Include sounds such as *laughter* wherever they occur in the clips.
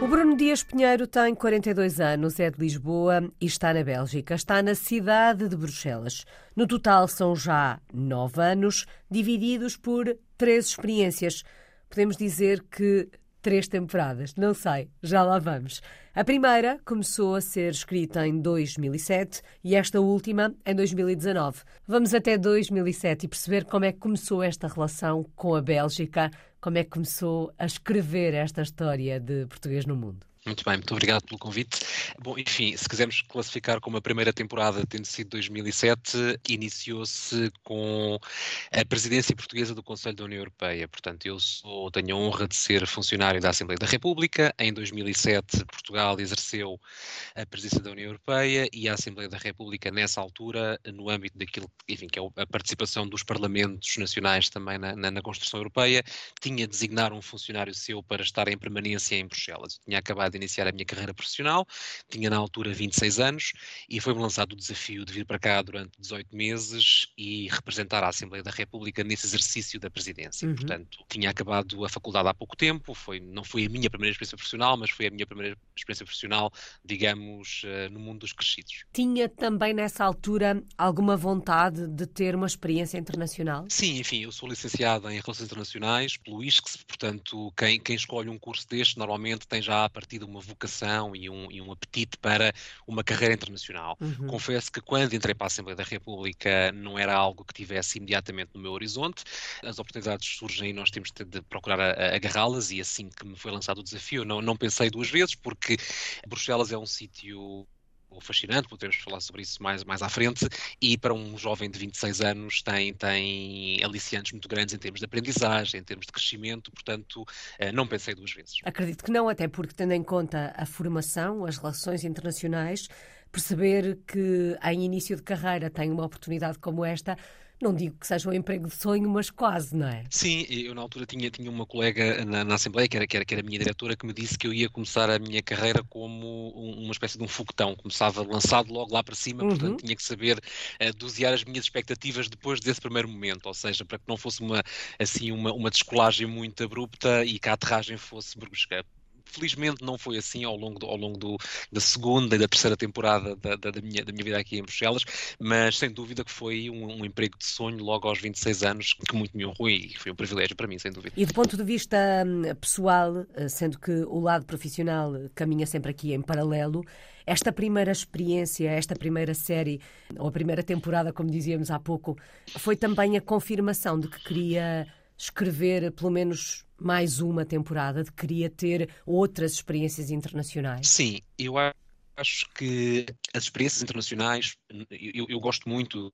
O Bruno Dias Pinheiro tem 42 anos, é de Lisboa e está na Bélgica. Está na cidade de Bruxelas. No total são já nove anos, divididos por três experiências. Podemos dizer que três temporadas, não sei, já lá vamos. A primeira começou a ser escrita em 2007 e esta última em 2019. Vamos até 2007 e perceber como é que começou esta relação com a Bélgica, como é que começou a escrever esta história de português no mundo. Muito bem, muito obrigado pelo convite. Bom, enfim, se quisermos classificar como a primeira temporada, tendo sido 2007, iniciou-se com a presidência portuguesa do Conselho da União Europeia. Portanto, eu sou, tenho a honra de ser funcionário da Assembleia da República. Em 2007, Portugal exerceu a presidência da União Europeia e a Assembleia da República, nessa altura, no âmbito daquilo enfim, que é a participação dos parlamentos nacionais também na, na, na construção europeia, tinha de designar um funcionário seu para estar em permanência em Bruxelas. Eu tinha acabado iniciar a minha carreira profissional, tinha na altura 26 anos e foi-me lançado o desafio de vir para cá durante 18 meses e representar a Assembleia da República nesse exercício da presidência. Uhum. Portanto, tinha acabado a faculdade há pouco tempo, foi, não foi a minha primeira experiência profissional, mas foi a minha primeira experiência profissional, digamos, uh, no mundo dos crescidos. Tinha também nessa altura alguma vontade de ter uma experiência internacional? Sim, enfim, eu sou licenciado em Relações Internacionais pelo ISCS, portanto, quem, quem escolhe um curso deste normalmente tem já a partir uma vocação e um, e um apetite para uma carreira internacional. Uhum. Confesso que quando entrei para a Assembleia da República não era algo que tivesse imediatamente no meu horizonte. As oportunidades surgem e nós temos de procurar agarrá-las e assim que me foi lançado o desafio não, não pensei duas vezes porque Bruxelas é um sítio fascinante, podemos falar sobre isso mais, mais à frente, e para um jovem de 26 anos tem, tem aliciantes muito grandes em termos de aprendizagem, em termos de crescimento, portanto, eh, não pensei duas vezes. Acredito que não, até porque tendo em conta a formação, as relações internacionais, perceber que em início de carreira tem uma oportunidade como esta não digo que seja um emprego de sonho, mas quase, não é? Sim, eu na altura tinha, tinha uma colega na, na Assembleia, que era, que, era, que era a minha diretora, que me disse que eu ia começar a minha carreira como uma espécie de um foguetão, começava lançado logo lá para cima, uhum. portanto tinha que saber uh, dosear as minhas expectativas depois desse primeiro momento, ou seja, para que não fosse uma, assim, uma, uma descolagem muito abrupta e que a aterragem fosse brusca Felizmente não foi assim ao longo, do, ao longo do, da segunda e da terceira temporada da, da, da, minha, da minha vida aqui em Bruxelas, mas sem dúvida que foi um, um, emprego de sonho logo aos 26 anos, que muito me honrou e foi um privilégio para mim, sem dúvida. E do ponto de vista hum, pessoal, eh, sendo que o lado profissional caminha sempre aqui em paralelo, esta primeira experiência, esta primeira série, ou a primeira temporada, como dizíamos há pouco, foi também a confirmação de que queria escrever pelo menos mais uma temporada, de queria ter outras experiências internacionais? Sim, eu acho que as experiências internacionais, eu, eu gosto muito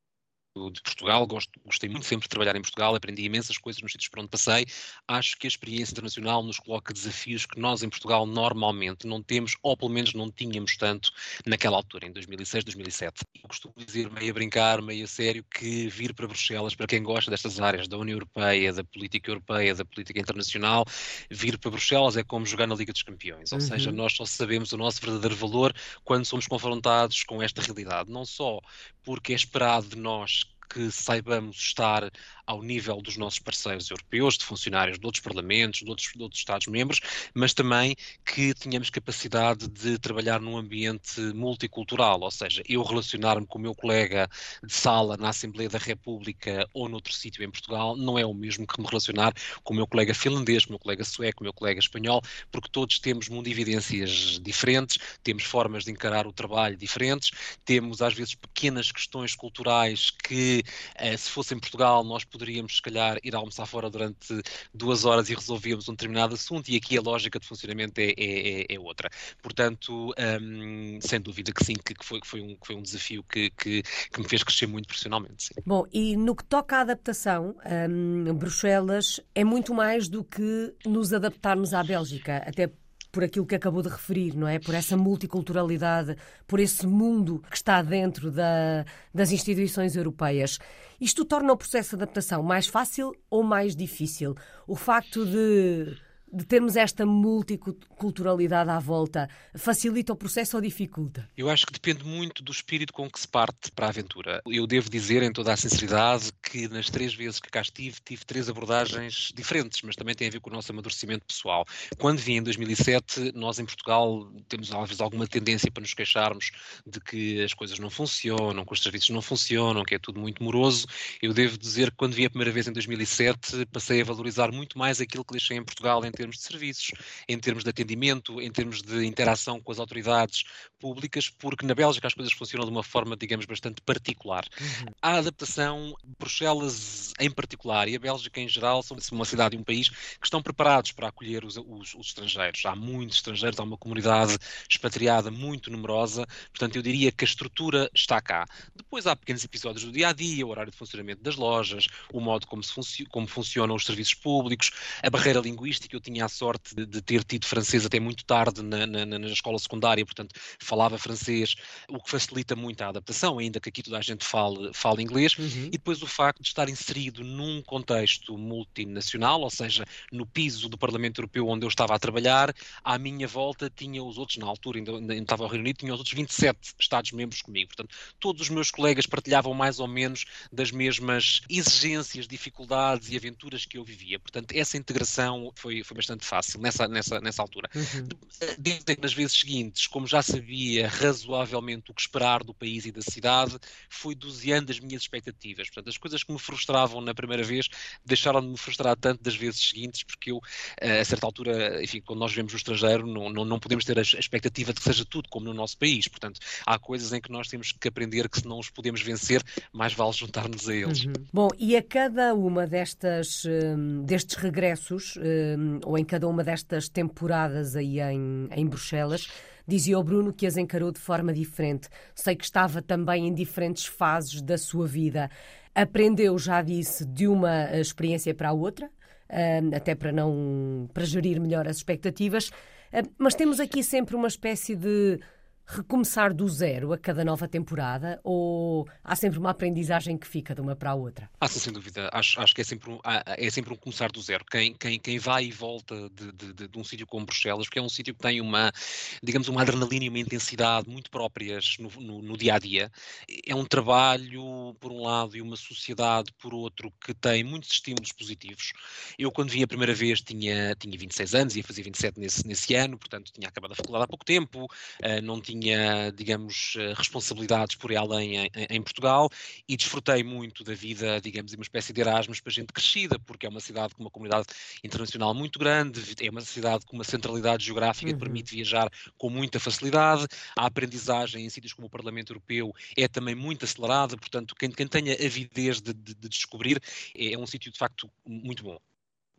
de Portugal, gosto, gostei muito sempre de trabalhar em Portugal, aprendi imensas coisas nos sítios por onde passei. Acho que a experiência internacional nos coloca desafios que nós em Portugal normalmente não temos, ou pelo menos não tínhamos tanto naquela altura, em 2006, 2007. Eu costumo dizer, meio a brincar, meio a sério, que vir para Bruxelas, para quem gosta destas áreas da União Europeia, da política europeia, da política internacional, vir para Bruxelas é como jogar na Liga dos Campeões. Ou uhum. seja, nós só sabemos o nosso verdadeiro valor quando somos confrontados com esta realidade. Não só porque é esperado de nós que saibamos estar ao nível dos nossos parceiros europeus, de funcionários de outros parlamentos, de outros, outros Estados-membros, mas também que tenhamos capacidade de trabalhar num ambiente multicultural, ou seja, eu relacionar-me com o meu colega de sala na Assembleia da República ou noutro sítio em Portugal não é o mesmo que me relacionar com o meu colega finlandês, com o meu colega sueco, com o meu colega espanhol, porque todos temos mundividências diferentes, temos formas de encarar o trabalho diferentes, temos às vezes pequenas questões culturais que, eh, se fosse em Portugal, nós poderíamos, se calhar, ir almoçar fora durante duas horas e resolvíamos um determinado assunto, e aqui a lógica de funcionamento é, é, é, é outra. Portanto, um, sem dúvida que sim, que, foi, que, foi, um, que foi um desafio que, que, que me fez crescer muito profissionalmente. Sim. Bom, e no que toca à adaptação, um, Bruxelas é muito mais do que nos adaptarmos à Bélgica, até por aquilo que acabou de referir, não é? Por essa multiculturalidade, por esse mundo que está dentro da, das instituições europeias. Isto torna o processo de adaptação mais fácil ou mais difícil? O facto de de termos esta multiculturalidade à volta, facilita o processo ou dificulta? Eu acho que depende muito do espírito com que se parte para a aventura. Eu devo dizer, em toda a sinceridade, que nas três vezes que cá estive, tive três abordagens diferentes, mas também tem a ver com o nosso amadurecimento pessoal. Quando vim em 2007, nós em Portugal temos às vezes alguma tendência para nos queixarmos de que as coisas não funcionam, que os serviços não funcionam, que é tudo muito moroso. Eu devo dizer que quando vim a primeira vez em 2007, passei a valorizar muito mais aquilo que deixei em Portugal em termos de serviços, em termos de atendimento, em termos de interação com as autoridades públicas, porque na Bélgica as coisas funcionam de uma forma, digamos, bastante particular. Uhum. A adaptação, Bruxelas em particular e a Bélgica em geral, são uma cidade e um país que estão preparados para acolher os, os, os estrangeiros. Há muitos estrangeiros, há uma comunidade expatriada muito numerosa, portanto eu diria que a estrutura está cá. Depois há pequenos episódios do dia a dia, o horário de funcionamento das lojas, o modo como, funci como funcionam os serviços públicos, a barreira linguística. Eu tinha a sorte de, de ter tido francês até muito tarde na, na, na, escola secundária, portanto falava francês, o que facilita muito a adaptação, ainda que aqui toda a gente fale, fale inglês. Uhum. E depois o facto de estar inserido num contexto multinacional, ou seja, no piso do Parlamento Europeu onde eu estava a trabalhar, à minha volta tinha os outros, na altura ainda, ainda estava ao Reino Unido, tinha os outros 27 Estados-membros comigo. Portanto, todos os meus colegas partilhavam mais ou menos das mesmas exigências, dificuldades e aventuras que eu vivia. Portanto, essa integração foi, foi bastante fácil nessa, nessa, nessa altura. Uhum. Que nas vezes seguintes, como já sabia razoavelmente o que esperar do país e da cidade, fui doseando as minhas expectativas. Portanto, as coisas que me frustravam na primeira vez deixaram de me frustrar tanto das vezes seguintes, porque eu, eh, a certa altura, enfim, quando nós vemos o estrangeiro, não, não, não podemos ter a expectativa de que seja tudo como no nosso país. Portanto, há coisas em que nós temos que aprender que se não os podemos vencer, mais vale juntar-nos a eles. Uhum. Bom, e a cada uma destas, hum, destes regressos, hum, ou em cada uma destas temporadas aí em, em Bruxelas, Dizia o Bruno que as encarou de forma diferente. Sei que estava também em diferentes fases da sua vida. Aprendeu, já disse, de uma experiência para a outra, até para não para gerir melhor as expectativas. Mas temos aqui sempre uma espécie de recomeçar do zero a cada nova temporada ou há sempre uma aprendizagem que fica de uma para a outra? Ah, sim, sem dúvida. Acho, acho que é sempre, um, é sempre um começar do zero. Quem, quem, quem vai e volta de, de, de, um sítio como Bruxelas, porque é um sítio que tem uma, digamos, uma adrenalina e uma intensidade muito próprias no, no, no dia a dia. É um trabalho, por um lado, e uma sociedade, por outro, que tem muitos estímulos positivos. Eu, quando vim a primeira vez, tinha, tinha 26 anos, ia fazer 27 nesse, nesse ano, portanto, tinha acabado a faculdade há pouco tempo, uh, não tinha digamos, eh, responsabilidades por aí além em, em, Portugal e desfrutei muito da vida, digamos, uma espécie de Erasmus para gente crescida, porque é uma cidade com uma comunidade internacional muito grande, é uma cidade com uma centralidade geográfica uhum. que permite viajar com muita facilidade, a aprendizagem em sítios como o Parlamento Europeu é também muito acelerada, portanto, quem, quem tenha avidez de, de, de descobrir é, é um sítio de facto muito bom.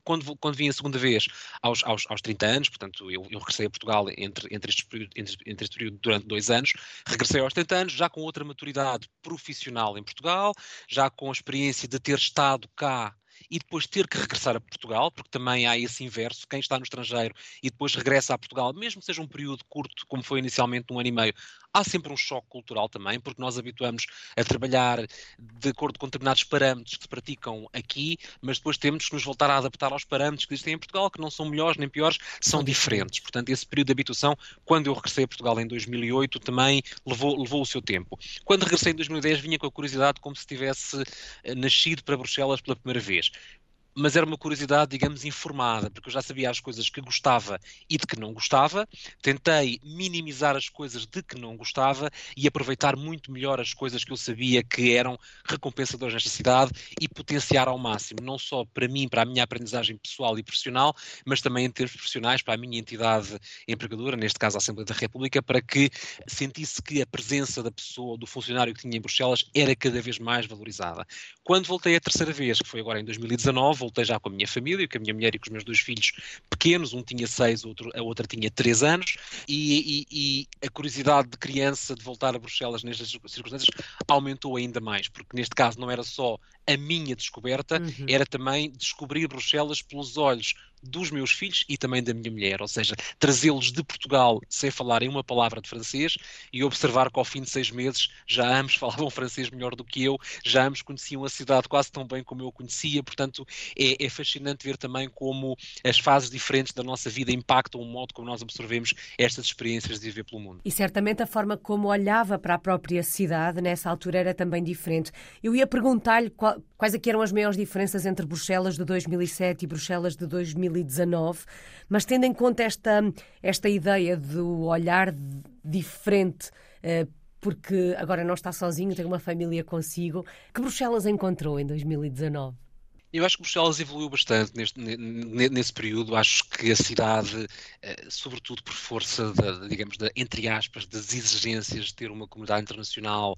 Quando, quando vim a segunda vez aos, aos, aos 30 anos, portanto, eu, eu regressei a Portugal entre, entre, este período, entre, entre este período durante dois anos, regressei aos 30 anos, já com outra maturidade profissional em Portugal, já com a experiência de ter estado cá e depois ter que regressar a Portugal, porque também há esse inverso, quem está no estrangeiro e depois regressa a Portugal, mesmo que seja um período curto, como foi inicialmente um ano e meio, há sempre um choque cultural também, porque nós habituamos a trabalhar de acordo com determinados parâmetros que se praticam aqui, mas depois temos que nos voltar a adaptar aos parâmetros que existem em Portugal, que não são melhores nem piores, são diferentes. Portanto, esse período de habituação, quando eu regressei a Portugal em 2008, também levou, levou o seu tempo. Quando regressei em 2010, vinha com a curiosidade como se tivesse eh, nascido para Bruxelas pela primeira vez mas era uma curiosidade, digamos, informada, porque eu já sabia as coisas que gostava e de que não gostava, tentei minimizar as coisas de que não gostava e aproveitar muito melhor as coisas que eu sabia que eram recompensadoras nesta cidade e potenciar ao máximo, não só para mim, para a minha aprendizagem pessoal e profissional, mas também em termos profissionais para a minha entidade empregadora, neste caso a Assembleia da República, para que sentisse que a presença da pessoa, do funcionário que tinha em Bruxelas, era cada vez mais valorizada. Quando voltei a terceira vez, que foi agora em 2019, voltei já com a minha família, com a minha mulher e com os meus dois filhos pequenos, um tinha seis, outro, a outra tinha três anos, e, e, e, a curiosidade de criança de voltar a Bruxelas nestas circunstâncias aumentou ainda mais, porque neste caso não era só a minha descoberta, uhum. era também descobrir Bruxelas pelos olhos dos meus filhos e também da minha mulher, ou seja, trazê-los de Portugal sem falarem uma palavra de francês e observar que ao fim de seis meses já ambos *laughs* falavam francês melhor do que eu, já ambos conheciam a cidade quase tão bem como eu conhecia, portanto é, é fascinante ver também como as fases diferentes da nossa vida impactam o modo como nós absorvemos estas experiências de viver pelo mundo. E certamente a forma como olhava para a própria cidade nessa altura era também diferente. Eu ia perguntar-lhe quais é eram as maiores diferenças entre Bruxelas de 2007 e Bruxelas de 2019, mas tendo em conta esta, esta ideia do olhar diferente eh, porque agora não está sozinho, tem uma família consigo. Que Bruxelas encontrou em 2019? Eu acho que Bruxelas evoluiu bastante neste, nesse período. Acho que a cidade, eh, sobretudo por força, da, digamos, da, entre aspas, das exigências de ter uma comunidade internacional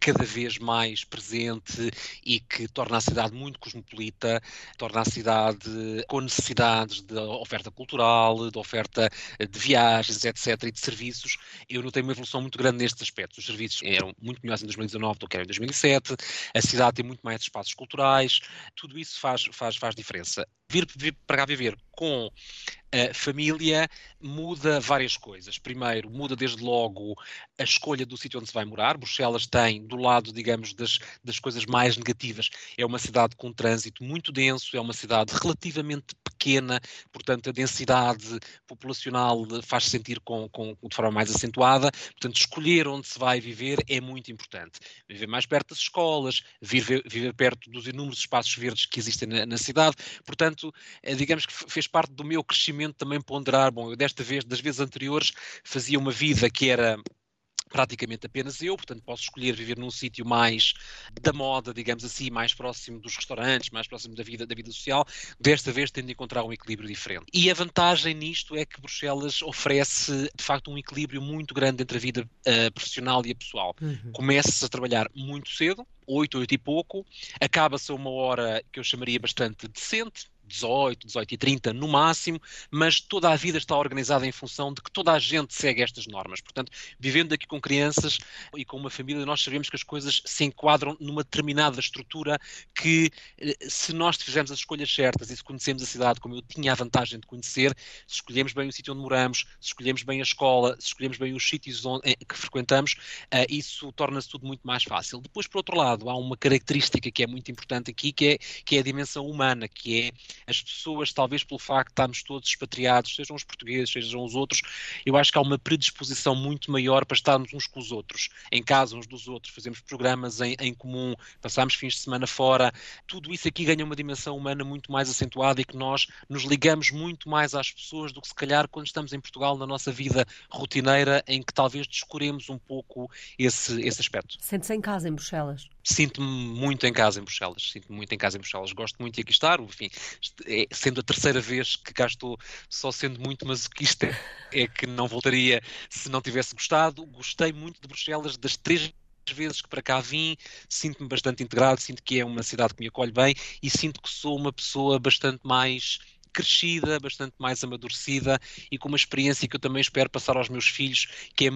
cada vez mais presente e que torna a cidade muito cosmopolita, torna a cidade com necessidades de oferta cultural, de oferta de viagens, etc., e de serviços. Eu notei uma evolução muito grande nestes aspectos. Os serviços eram muito melhores em 2019 do que eram em 2007, a cidade tem muito mais espaços culturais, tudo isso faz, faz, faz diferença. Vir, vir para cá viver com a família muda várias coisas. Primeiro, muda desde logo a escolha do sítio onde se vai morar. Bruxelas tem, do lado, digamos, das, das coisas mais negativas, é uma cidade com um trânsito muito denso, é uma cidade relativamente pequena, portanto, a densidade populacional faz-se sentir com, com, de forma mais acentuada. Portanto, escolher onde se vai viver é muito importante. Viver mais perto das escolas, viver, viver perto dos inúmeros espaços verdes que existem na, na cidade. Portanto, eh, digamos que fez parte do meu crescimento também ponderar. Bom, eu desta vez, das vezes anteriores, fazia uma vida que era praticamente apenas eu, portanto posso escolher viver num sítio mais da moda, digamos assim, mais próximo dos restaurantes, mais próximo da vida, da vida social, desta vez tendo de encontrar um equilíbrio diferente. E a vantagem nisto é que Bruxelas oferece, de facto, um equilíbrio muito grande entre a vida uh, profissional e a pessoal. Uhum. Começa-se a trabalhar muito cedo, 8, 8 e pouco, acaba-se a uma hora que eu chamaria bastante decente, 18, 18 e 30 no máximo, mas toda a vida está organizada em função de que toda a gente segue estas normas. Portanto, vivendo aqui com crianças e com uma família, nós sabemos que as coisas se enquadram numa determinada estrutura que, eh, se nós fizermos as escolhas certas e se conhecemos a cidade como eu tinha a vantagem de conhecer, se escolhemos bem o sítio onde moramos, se escolhemos bem a escola, se escolhemos bem os sítios onde, que frequentamos, uh, isso torna-se tudo muito mais fácil. Depois, por outro lado, há uma característica que é muito importante aqui, que é, que é a dimensão humana, que é as pessoas, talvez pelo facto de estarmos todos expatriados, sejam os portugueses, sejam os outros, eu acho que há uma predisposição muito maior para estarmos uns com os outros, em casa uns dos outros, fazemos programas em, em comum, passamos fins de semana fora, tudo isso aqui ganha uma dimensão humana muito mais acentuada e que nós nos ligamos muito mais às pessoas do que se calhar quando estamos em Portugal na nossa vida rotineira, em que talvez descuremos um pouco esse, esse aspecto. Sente-se em casa em Bruxelas? Sinto-me muito em casa em Bruxelas, sinto-me muito em casa em Bruxelas, gosto muito de aqui estar, enfim, é, sendo a terceira vez que cá estou, só sendo muito masoquista, é que não voltaria se não tivesse gostado. Gostei muito de Bruxelas das três vezes que para cá vim, sinto-me bastante integrado, sinto que é uma cidade que me acolhe bem e sinto que sou uma pessoa bastante mais crescida, bastante mais amadurecida e com uma experiência que eu também espero passar aos meus filhos, que é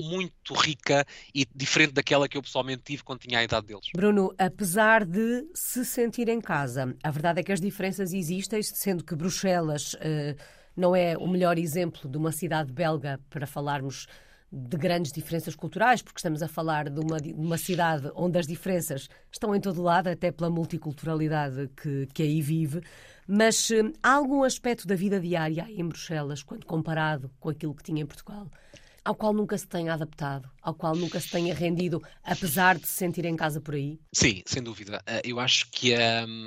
muito rica e diferente daquela que eu pessoalmente tive quando tinha a idade deles. Bruno, apesar de se sentir em casa, a verdade é que as diferenças existem, sendo que Bruxelas uh, não é o melhor exemplo de uma cidade belga para falarmos de grandes diferenças culturais, porque estamos a falar de uma, de uma cidade onde as diferenças estão em todo lado, até pela multiculturalidade que, que aí vive. Mas uh, há algum aspecto da vida diária em Bruxelas, quando comparado com aquilo que tinha em Portugal, ao qual nunca se tenha adaptado, ao qual nunca se tenha rendido, apesar de se sentir em casa por aí? Sim, sem dúvida. Eh, eu acho que um,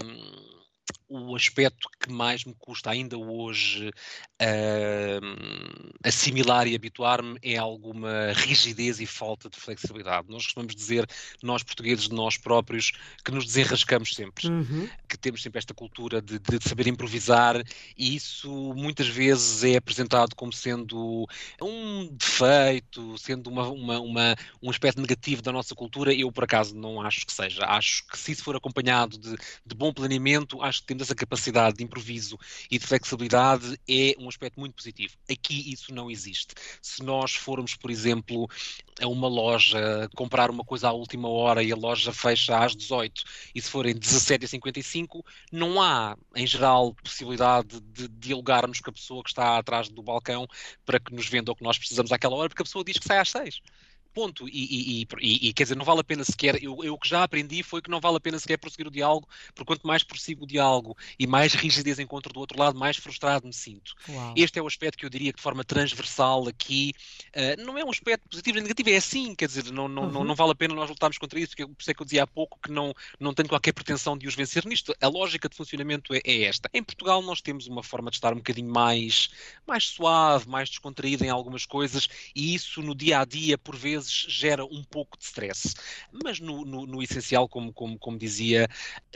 o aspecto que mais me custa ainda hoje uh, assimilar e habituar-me é alguma rigidez e falta de flexibilidade. Nós costumamos dizer, nós portugueses, nós próprios, que nos desenrascamos sempre, uhum. que temos sempre esta cultura de, de, saber improvisar e isso muitas vezes é apresentado como sendo um defeito, sendo uma, uma, uma, um aspecto negativo da nossa cultura. Eu, por acaso, não acho que seja. Acho que se isso for acompanhado de, de bom planeamento, acho que temos essa capacidade de improviso e de flexibilidade é um aspecto muito positivo. Aqui isso não existe. Se nós formos, por exemplo, a uma loja comprar uma coisa à última hora e a loja fecha às 18 e se forem 17h55, não há, em geral, possibilidade de dialogarmos com a pessoa que está atrás do balcão para que nos venda o que nós precisamos àquela hora, porque a pessoa diz que sai às 6 ponto. E, e, e, e, quer dizer, não vale a pena sequer. Eu, eu que já aprendi foi que não vale a pena sequer prosseguir o diálogo, porque quanto mais prossigo o diálogo e mais rigidez encontro do outro lado, mais frustrado me sinto. Uau. Este é o aspecto que eu diria que de forma transversal aqui uh, não é um aspecto positivo nem negativo, é assim, quer dizer, não, não, uhum. não, não, vale a pena nós lutarmos contra isso, porque por isso é que eu dizia há pouco que não, não tenho qualquer pretensão de os vencer nisto. A lógica de funcionamento é, é esta. Em Portugal nós temos uma forma de estar um bocadinho mais, mais suave, mais descontraída em algumas coisas, e isso no dia a dia, por vezes, gera um pouco de stress. Mas no, no, no essencial, como, como, como dizia,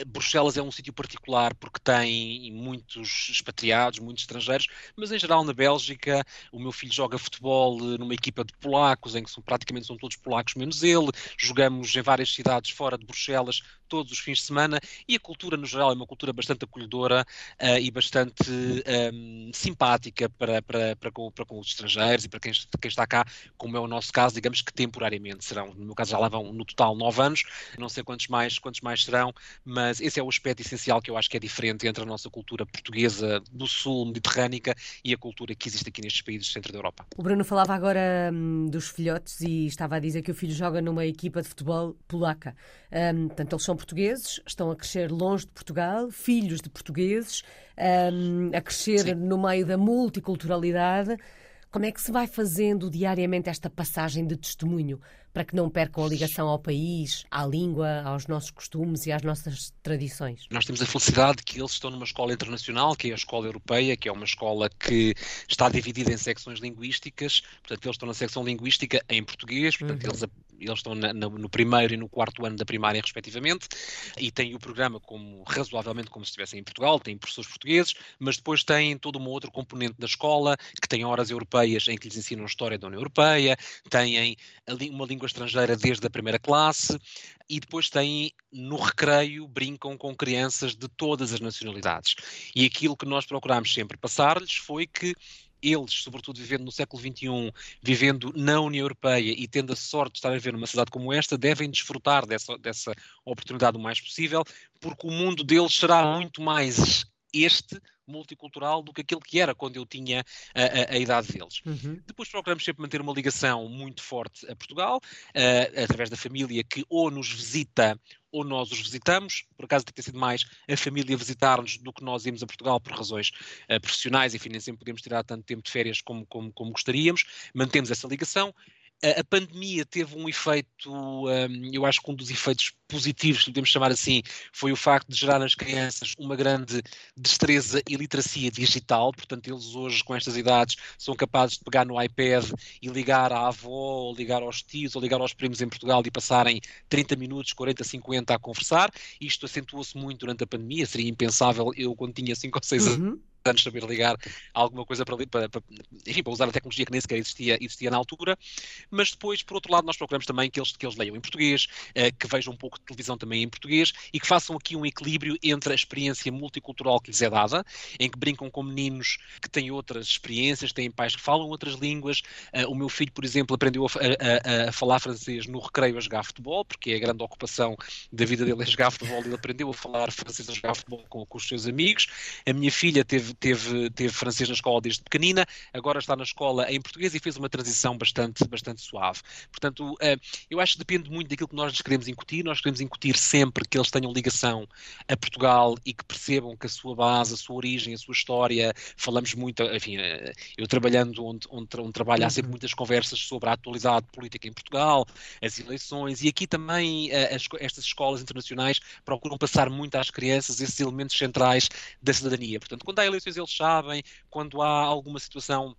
Bruxelas é um sítio particular porque tem muitos expatriados, muitos estrangeiros, mas em geral na Bélgica o meu filho joga futebol numa equipa de polacos, em que são, praticamente são todos polacos menos ele, jogamos em várias cidades fora de Bruxelas todos os fins de semana e a cultura no geral é uma cultura bastante acolhedora uh, e bastante um, ehm, simpática para, para, para, com, para com os estrangeiros e para quem, quem está cá, como é o nosso caso, digamos que temporariamente serão, no meu caso já lá vão no total nove anos, não sei quantos mais, quantos mais serão, mas esse é o aspecto essencial que eu acho que é diferente entre a nossa cultura portuguesa do sul mediterrânica e a cultura que existe aqui nestes países do centro da Europa. O Bruno falava agora hum, dos filhotes e estava a dizer que o filho joga numa equipa de futebol polaca. Um, portanto, eles são portugueses, estão a crescer longe de Portugal, filhos de portugueses, um, a crescer Sim. no meio da multiculturalidade. Como é que se vai fazendo diariamente esta passagem de testemunho para que não percam a ligação ao país, à língua, aos nossos costumes e às nossas tradições? Nós temos a felicidade que eles estão numa escola internacional, que é a escola europeia, que é uma escola que está dividida em secções linguísticas, portanto, eles estão na secção linguística em português, portanto, uhum. eles eles estão na, no primeiro e no quarto ano da primária, respectivamente, e têm o programa como razoavelmente como se estivessem em Portugal, têm professores portugueses, mas depois têm toda uma outra componente da escola, que tem horas europeias em que lhes ensinam a história da União Europeia, têm uma língua estrangeira desde a primeira classe, e depois têm no recreio, brincam com crianças de todas as nacionalidades. E aquilo que nós procurámos sempre passar-lhes foi que eles, sobretudo vivendo no século XXI, vivendo na União Europeia e tendo a sorte de estar a viver numa cidade como esta, devem desfrutar dessa, dessa oportunidade o mais possível, porque o mundo deles será muito mais este multicultural do que aquele que era quando eu tinha a, a, a idade deles. Uhum. Depois procuramos sempre manter uma ligação muito forte a Portugal, uh, através da família que ou nos visita ou nós os visitamos, por acaso tem sido mais a família visitar-nos do que nós irmos a Portugal por razões uh, profissionais, enfim, nem sempre podemos tirar tanto tempo de férias como, como, como gostaríamos, mantemos essa ligação, a, pandemia teve um efeito, um, eu acho que um dos efeitos positivos, podemos chamar assim, foi o facto de gerar nas crianças uma grande destreza e literacia digital. Portanto, eles hoje, com estas idades, são capazes de pegar no iPad e ligar à avó, ou ligar aos tios, ou ligar aos primos em Portugal e passarem 30 minutos, 40, 50 a conversar. Isto acentuou-se muito durante a pandemia. Seria impensável eu, quando tinha 5 ou 6 anos. Uhum anos saber ligar alguma coisa para, para, para, enfim, para usar a tecnologia que nem sequer existia, existia na altura, mas depois, por outro lado, nós procuramos também que eles, que eles leiam em português, uh, que vejam um pouco de televisão também em português e que façam aqui um equilíbrio entre a experiência multicultural que lhes é dada, em que brincam com meninos que têm outras experiências, têm pais que falam outras línguas. Uh, o meu filho, por exemplo, aprendeu a, a, a, falar francês no recreio a jogar futebol, porque é a grande ocupação da vida dele é jogar futebol, ele aprendeu a falar francês a jogar futebol com, com os seus amigos. A minha filha teve teve, teve francês na escola desde pequenina, agora está na escola em português e fez uma transição bastante, bastante suave. Portanto, eh, eu acho que depende muito daquilo que nós lhes queremos incutir. Nós queremos incutir sempre que eles tenham ligação a Portugal e que percebam que a sua base, a sua origem, a sua história, falamos muito, enfim, eh, eu trabalhando onde, onde, onde trabalho, há sempre uhum. muitas conversas sobre a atualidade política em Portugal, as eleições, e aqui também eh, as, estas escolas internacionais procuram passar muito às crianças esses elementos centrais da cidadania. Portanto, quando há eleições eles sabem, quando há alguma situação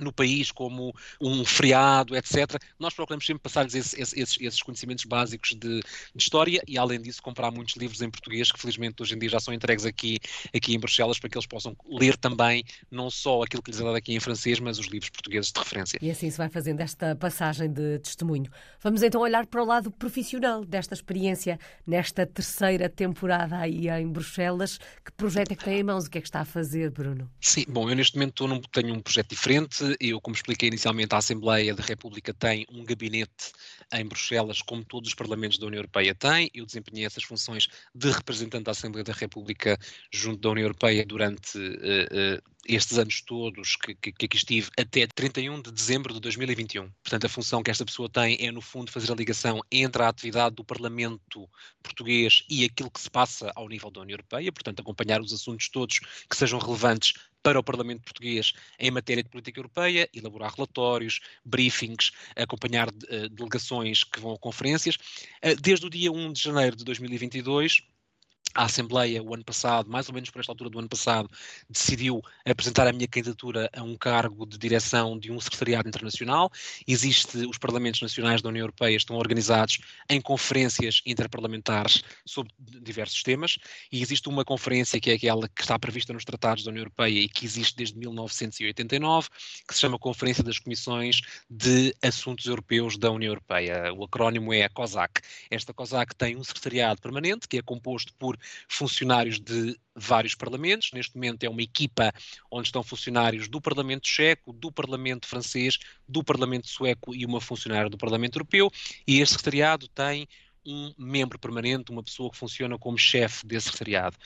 no país como um feriado, etc. Nós procuramos sempre passar-lhes esse, esses, esses, conhecimentos básicos de, de, história e, além disso, comprar muitos livros em português que, felizmente, hoje em dia já são entregues aqui, aqui em Bruxelas para que eles possam ler também não só aquilo que lhes é dado aqui em francês, mas os livros portugueses de referência. E assim se vai fazendo esta passagem de testemunho. Vamos então olhar para o lado profissional desta experiência nesta terceira temporada aí em Bruxelas. Que projeto é que tem em mãos? O que é que está a fazer, Bruno? Sim, bom, eu neste momento tenho um projeto diferente eu, como expliquei inicialmente, a Assembleia da República tem um gabinete em Bruxelas, como todos os parlamentos da União Europeia têm. Eu desempenhei essas funções de representante da Assembleia da República junto da União Europeia durante uh, uh, estes anos todos que, que, que, aqui estive até 31 de dezembro de 2021. Portanto, a função que esta pessoa tem é, no fundo, fazer a ligação entre a atividade do Parlamento português e aquilo que se passa ao nível da União Europeia, portanto, acompanhar os assuntos todos que sejam relevantes para o Parlamento português em matéria de política europeia, elaborar relatórios, briefings, acompanhar uh, delegações que vão a conferências. Uh, desde o dia 1 de janeiro de 2022, a Assembleia, o ano passado, mais ou menos por esta altura do ano passado, decidiu apresentar a minha candidatura a um cargo de direção de um secretariado internacional. Existe, os Parlamentos Nacionais da União Europeia estão organizados em conferências interparlamentares sobre diversos temas, e existe uma conferência que é aquela que está prevista nos tratados da União Europeia e que existe desde 1989, que se chama Conferência das Comissões de Assuntos Europeus da União Europeia. O acrónimo é COSAC. Esta COSAC tem um secretariado permanente, que é composto por funcionários de vários parlamentos. Neste momento é uma equipa onde estão funcionários do Parlamento Checo, do Parlamento Francês, do Parlamento Sueco e uma funcionária do Parlamento Europeu. E este secretariado tem um membro permanente, uma pessoa que funciona como chefe desse secretariado.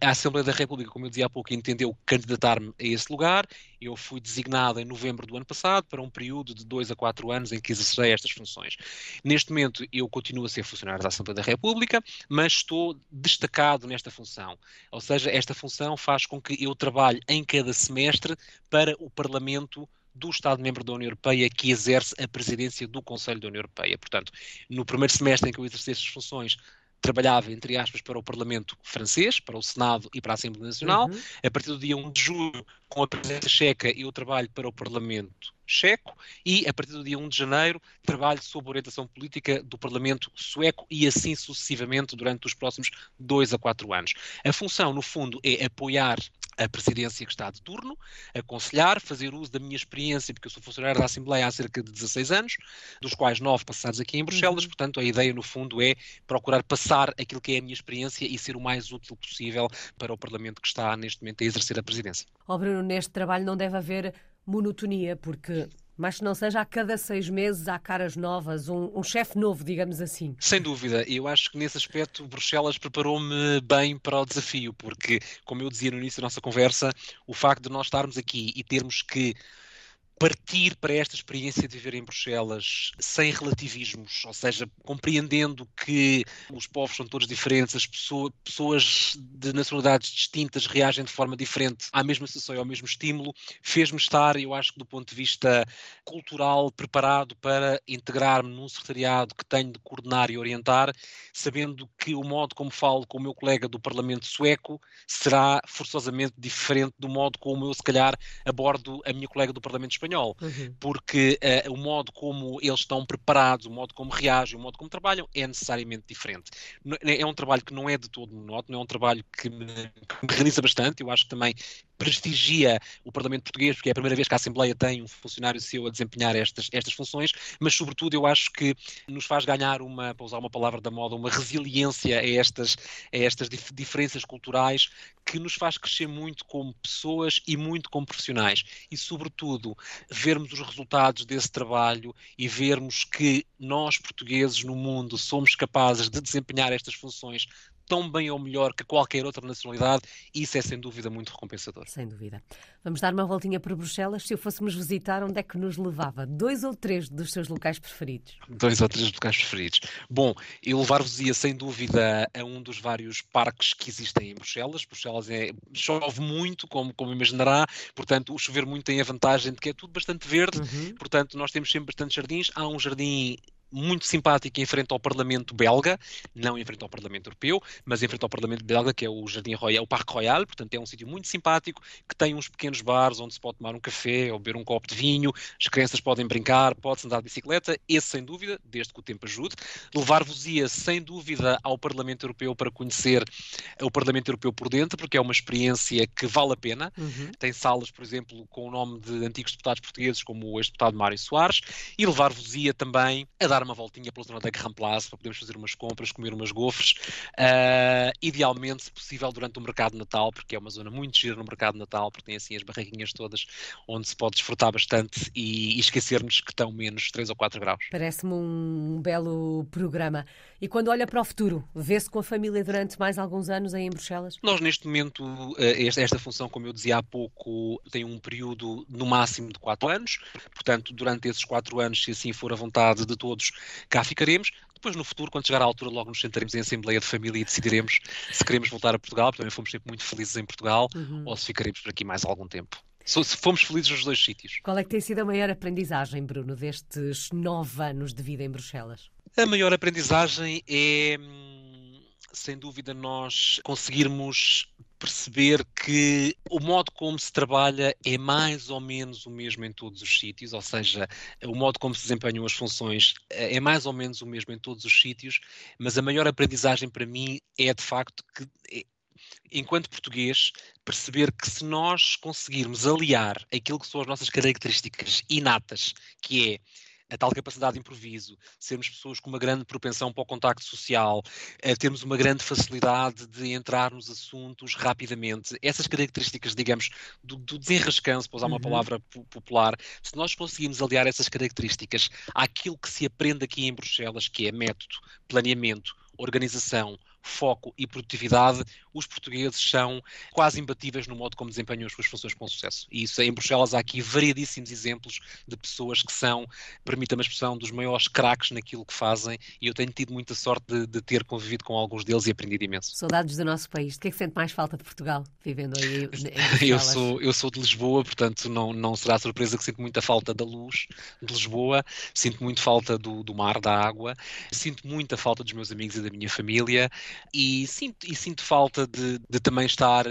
A Assembleia da República, como eu dizia há pouco, entendeu candidatar-me a esse lugar. Eu fui designado em novembro do ano passado para um período de dois a quatro anos em que exercerei estas funções. Neste momento, eu continuo a ser funcionário da Assembleia da República, mas estou destacado nesta função. Ou seja, esta função faz com que eu trabalhe em cada semestre para o Parlamento do Estado-membro da União Europeia que exerce a presidência do Conselho da União Europeia. Portanto, no primeiro semestre em que eu exerci estas funções, trabalhava, entre aspas, para o Parlamento francês, para o Senado e para a Assembleia Nacional. Uhum. A partir do dia 1 de julho, com a presidência checa, eu trabalho para o Parlamento checo e, a partir do dia 1 de janeiro, trabalho sob orientação política do Parlamento sueco e assim sucessivamente durante os próximos dois a quatro anos. A função, no fundo, é apoiar a presidência que está de turno, aconselhar, fazer uso da minha experiência, porque eu sou funcionário da Assembleia há cerca de 16 anos, dos quais nove passados aqui em Bruxelas, uhum. portanto a ideia no fundo é procurar passar aquilo que é a minha experiência e ser o mais útil possível para o Parlamento que está neste momento a exercer a presidência. Ó oh Bruno, neste trabalho não deve haver monotonia, porque mas que não seja a cada seis meses há caras novas, um, um chefe novo, digamos assim. Sem dúvida, eu acho que nesse aspecto Bruxelas preparou-me bem para o desafio, porque, como eu dizia no início da nossa conversa, o facto de nós estarmos aqui e termos que partir para esta experiência de viver em Bruxelas sem relativismos, ou seja, compreendendo que os povos são todos diferentes, as pessoas, pessoas de nacionalidades distintas reagem de forma diferente à mesma situação e ao mesmo estímulo, fez-me estar, eu acho que do ponto de vista cultural, preparado para integrar-me num secretariado que tenho de coordenar e orientar, sabendo que o modo como falo com o meu colega do Parlamento sueco será forçosamente diferente do modo como eu, se calhar, abordo a minha colega do Parlamento espanhol espanhol, uhum. porque uh, o modo como eles estão preparados, o modo como reagem, o modo como trabalham é necessariamente diferente. É um trabalho que não é de todo monótono, é um trabalho que me, que me realiza bastante. Eu acho que também prestigia o Parlamento Português, porque é a primeira vez que a Assembleia tem um funcionário seu a desempenhar estas, estas funções, mas sobretudo eu acho que nos faz ganhar uma, para usar uma palavra da moda, uma resiliência a estas, a estas dif diferenças culturais que nos faz crescer muito como pessoas e muito como profissionais. E, sobretudo, vermos os resultados desse trabalho e vermos que nós, portugueses, no mundo, somos capazes de desempenhar estas funções tão bem ou melhor que qualquer outra nacionalidade, isso é sem dúvida muito recompensador. Sem dúvida. Vamos dar uma voltinha para Bruxelas. Se o fôssemos visitar, onde é que nos levava? Dois ou três dos seus locais preferidos? Dois ou três locais preferidos. Bom, eu levar-vos-ia sem dúvida a um dos vários parques que existem em Bruxelas. Bruxelas é, chove muito, como, como imaginará, portanto, o chover muito tem a vantagem de que é tudo bastante verde, uhum. portanto, nós temos sempre bastante jardins. Há um jardim muito simpático em frente ao Parlamento belga, não em frente ao Parlamento europeu, mas em frente ao Parlamento belga, que é o Jardim Royal, o Parque Royal, portanto é um sítio muito simpático, que tem uns pequenos bares onde se pode tomar um café ou beber um copo de vinho, as crianças podem brincar, pode-se andar de bicicleta, esse sem dúvida, desde que o tempo ajude. Levar-vos-ia sem dúvida ao Parlamento Europeu para conhecer o Parlamento Europeu por dentro, porque é uma experiência que vale a pena. Uhum. Tem salas, por exemplo, com o nome de antigos deputados portugueses, como o ex-deputado Mário Soares, e levar-vos-ia também a dar uma voltinha pela zona da Grand Place para podermos fazer umas compras, comer umas gofres, uh, idealmente, se possível, durante o mercado de Natal, porque é uma zona muito gira no mercado de Natal, porque tem assim as barraquinhas todas onde se pode desfrutar bastante e, e esquecermos que estão menos 3 ou 4 graus. Parece-me um belo programa. E quando olha para o futuro, vê-se com a família durante mais alguns anos aí em Bruxelas? Nós, neste momento, eh, esta, esta função, como eu dizia há pouco, tem um período no máximo de 4 anos. Portanto, durante esses 4 anos, se assim for a vontade de todos, cá ficaremos. Depois, no futuro, quando chegar à altura, logo nos sentaremos em Assembleia de Família e decidiremos se queremos voltar a Portugal, porque também fomos sempre muito felizes em Portugal, uhum. ou se ficaremos por aqui mais algum tempo. Se fomos felizes nos dois sítios. Qual é que tem sido a maior aprendizagem, Bruno, destes nove anos de vida em Bruxelas? A maior aprendizagem é, hum, sem dúvida, nós conseguirmos perceber que o modo como se trabalha é mais ou menos o mesmo em todos os sítios, ou seja, o modo como se desempenham as funções eh, é mais ou menos o mesmo em todos os sítios, mas a maior aprendizagem para mim é de facto que, é, enquanto português, perceber que se nós conseguirmos aliar aquilo que são as nossas características inatas, que é a tal capacidade de improviso, sermos pessoas com uma grande propensão para o contacto social, termos uma grande facilidade de entrar nos assuntos rapidamente, essas características, digamos, do, do desenrascanço, para usar uma uhum. palavra popular, se nós conseguimos aliar essas características àquilo que se aprende aqui em Bruxelas, que é método, planeamento, organização, foco e produtividade, os portugueses são quase imbatíveis no modo como desempenham as suas funções com sucesso. E isso, em Bruxelas há aqui variedíssimos exemplos de pessoas que são, permita-me a expressão, dos maiores craques naquilo que fazem e eu tenho tido muita sorte de, de, ter convivido com alguns deles e aprendido imenso. Saudades do nosso país. De que é que sente mais falta de Portugal, vivendo aí *laughs* eu sou Eu sou de Lisboa, portanto não, não será surpresa que sinto muita falta da luz de Lisboa, sinto muito falta do, do mar, da água, sinto muita falta dos meus amigos e da minha família e sinto, e sinto falta de, de também estar uh,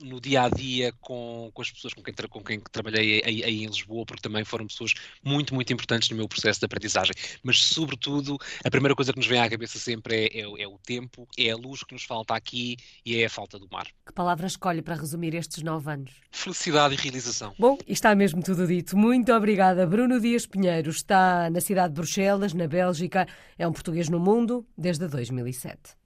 no dia a dia com, com as pessoas com quem, com quem trabalhei aí, aí, em Lisboa, porque também foram pessoas muito, muito importantes no meu processo de aprendizagem. Mas, sobretudo, a primeira coisa que nos vem à cabeça sempre é, é, é o tempo, é a luz que nos falta aqui e é a falta do mar. Que palavra escolhe para resumir estes nove anos? Felicidade e realização. Bom, está mesmo tudo dito. Muito obrigada. Bruno Dias Pinheiro está na cidade de Bruxelas, na Bélgica. É um português no mundo desde 2007.